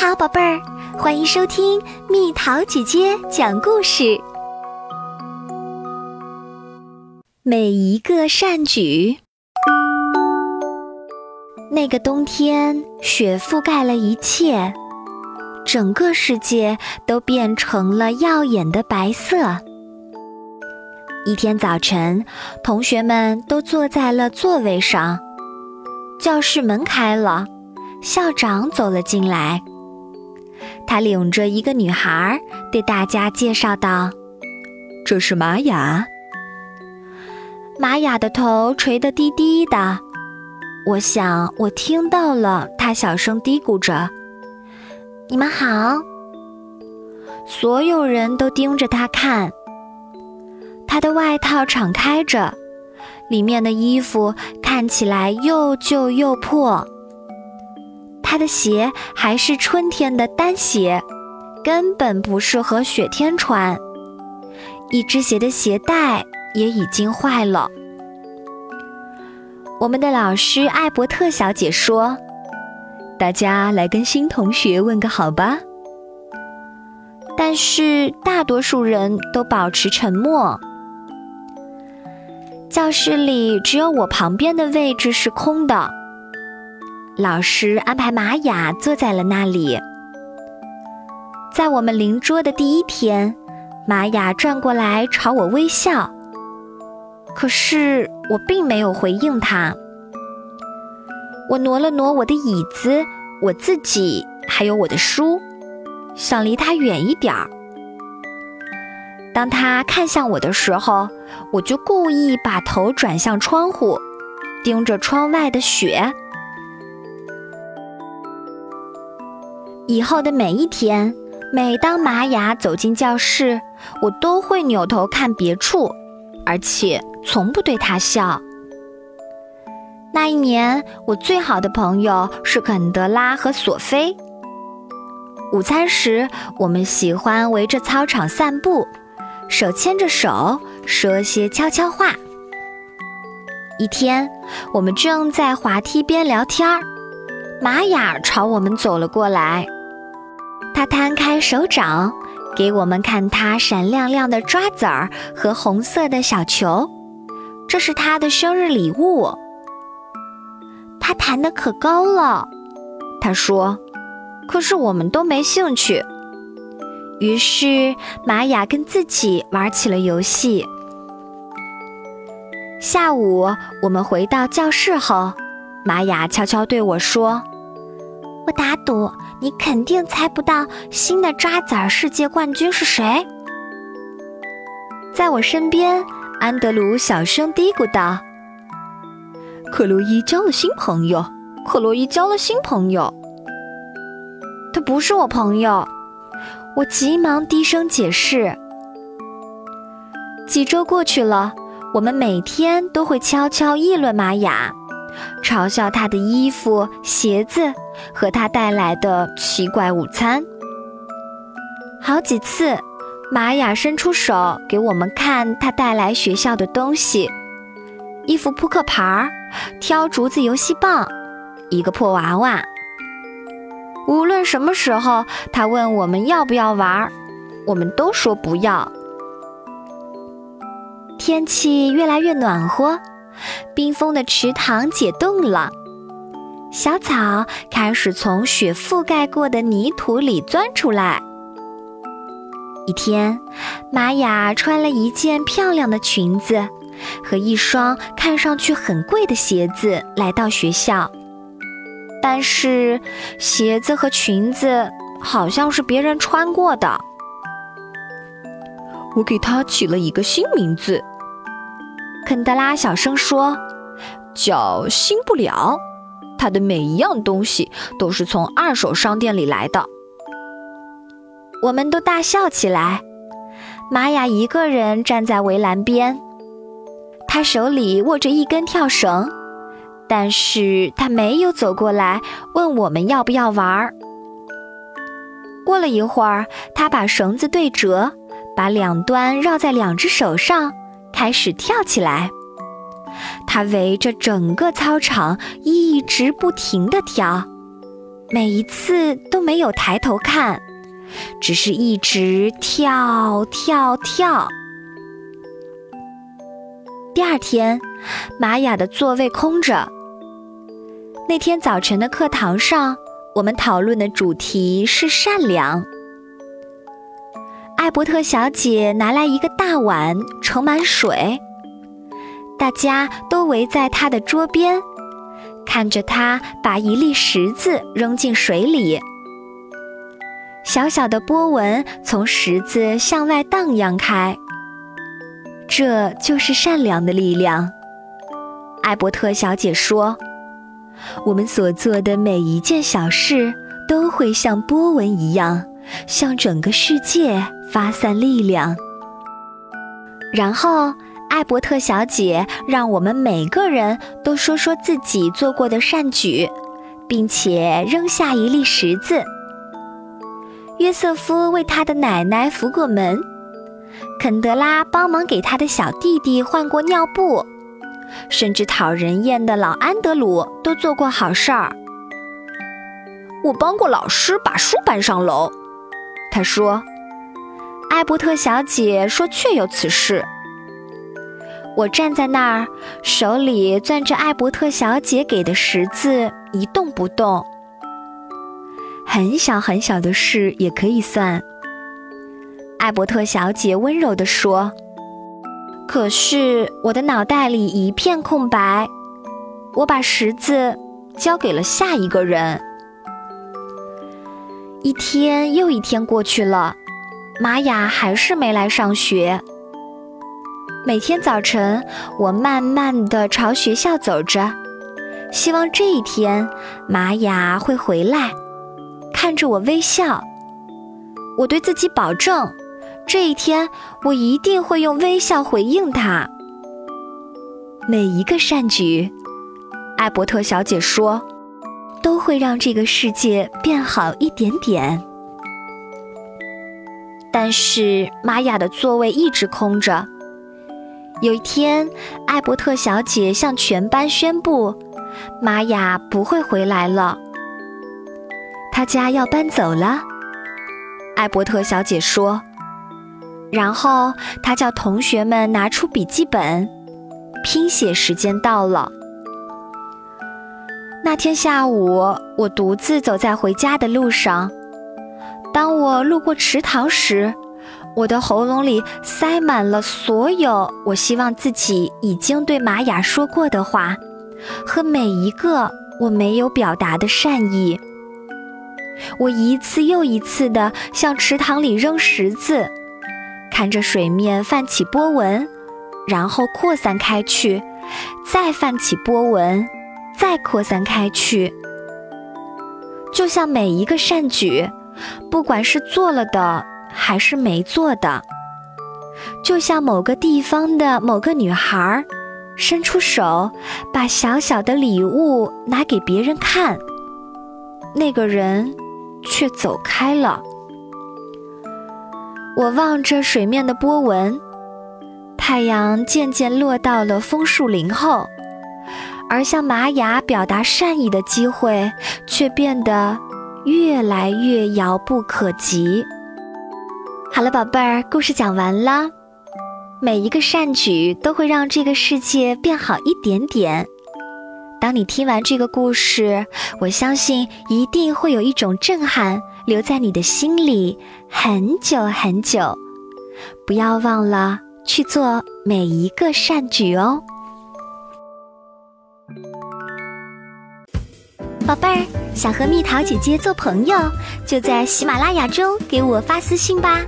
好，宝贝儿，欢迎收听蜜桃姐姐讲故事。每一个善举。那个冬天，雪覆盖了一切，整个世界都变成了耀眼的白色。一天早晨，同学们都坐在了座位上，教室门开了，校长走了进来。他领着一个女孩，对大家介绍道：“这是玛雅。”玛雅的头垂得低低的，我想我听到了，她小声嘀咕着：“你们好。”所有人都盯着她看。她的外套敞开着，里面的衣服看起来又旧又破。他的鞋还是春天的单鞋，根本不适合雪天穿。一只鞋的鞋带。也已经坏了。我们的老师艾伯特小姐说：“大家来跟新同学问个好吧。”但是大多数人都保持沉默。教室里只有我旁边的位置是空的。老师安排玛雅坐在了那里。在我们邻桌的第一天，玛雅转过来朝我微笑。可是我并没有回应他。我挪了挪我的椅子，我自己还有我的书，想离他远一点儿。当他看向我的时候，我就故意把头转向窗户，盯着窗外的雪。以后的每一天，每当玛雅走进教室，我都会扭头看别处，而且。从不对她笑。那一年，我最好的朋友是肯德拉和索菲。午餐时，我们喜欢围着操场散步，手牵着手说些悄悄话。一天，我们正在滑梯边聊天儿，玛雅朝我们走了过来，他摊开手掌，给我们看他闪亮亮的抓子儿和红色的小球。这是他的生日礼物。他弹的可高了，他说。可是我们都没兴趣。于是玛雅跟自己玩起了游戏。下午我们回到教室后，玛雅悄悄对我说：“我打赌你肯定猜不到新的抓子儿世界冠军是谁。”在我身边。安德鲁小声嘀咕道：“克洛伊交了新朋友。克洛伊交了新朋友。他不是我朋友。”我急忙低声解释。几周过去了，我们每天都会悄悄议论玛雅，嘲笑他的衣服、鞋子和他带来的奇怪午餐。好几次。玛雅伸出手给我们看他带来学校的东西：一副扑克牌儿、挑竹子游戏棒、一个破娃娃。无论什么时候，他问我们要不要玩，我们都说不要。天气越来越暖和，冰封的池塘解冻了，小草开始从雪覆盖过的泥土里钻出来。一天，玛雅穿了一件漂亮的裙子和一双看上去很贵的鞋子来到学校，但是鞋子和裙子好像是别人穿过的。我给它起了一个新名字，肯德拉小声说：“叫新不了。”他的每一样东西都是从二手商店里来的。我们都大笑起来。玛雅一个人站在围栏边，她手里握着一根跳绳，但是她没有走过来问我们要不要玩儿。过了一会儿，她把绳子对折，把两端绕在两只手上，开始跳起来。他围着整个操场一直不停地跳，每一次都没有抬头看，只是一直跳跳跳。第二天，玛雅的座位空着。那天早晨的课堂上，我们讨论的主题是善良。艾伯特小姐拿来一个大碗，盛满水，大家都围在她的桌边。看着她把一粒石子扔进水里，小小的波纹从石子向外荡漾开。这就是善良的力量。艾伯特小姐说：“我们所做的每一件小事，都会像波纹一样，向整个世界发散力量。”然后。艾伯特小姐让我们每个人都说说自己做过的善举，并且扔下一粒石子。约瑟夫为他的奶奶扶过门，肯德拉帮忙给他的小弟弟换过尿布，甚至讨人厌的老安德鲁都做过好事儿。我帮过老师把书搬上楼，他说。艾伯特小姐说：“确有此事。”我站在那儿，手里攥着艾伯特小姐给的十字，一动不动。很小很小的事也可以算。艾伯特小姐温柔地说：“可是我的脑袋里一片空白，我把十字交给了下一个人。”一天又一天过去了，玛雅还是没来上学。每天早晨，我慢慢地朝学校走着，希望这一天玛雅会回来，看着我微笑。我对自己保证，这一天我一定会用微笑回应他。每一个善举，艾伯特小姐说，都会让这个世界变好一点点。但是玛雅的座位一直空着。有一天，艾伯特小姐向全班宣布，玛雅不会回来了。她家要搬走了，艾伯特小姐说。然后她叫同学们拿出笔记本，拼写时间到了。那天下午，我独自走在回家的路上。当我路过池塘时，我的喉咙里塞满了所有我希望自己已经对玛雅说过的话，和每一个我没有表达的善意。我一次又一次地向池塘里扔石子，看着水面泛起波纹，然后扩散开去，再泛起波纹，再扩散开去。就像每一个善举，不管是做了的。还是没做的，就像某个地方的某个女孩，伸出手，把小小的礼物拿给别人看，那个人却走开了。我望着水面的波纹，太阳渐渐落到了枫树林后，而向玛雅表达善意的机会却变得越来越遥不可及。好了，宝贝儿，故事讲完了。每一个善举都会让这个世界变好一点点。当你听完这个故事，我相信一定会有一种震撼留在你的心里很久很久。不要忘了去做每一个善举哦，宝贝儿。想和蜜桃姐姐做朋友，就在喜马拉雅中给我发私信吧。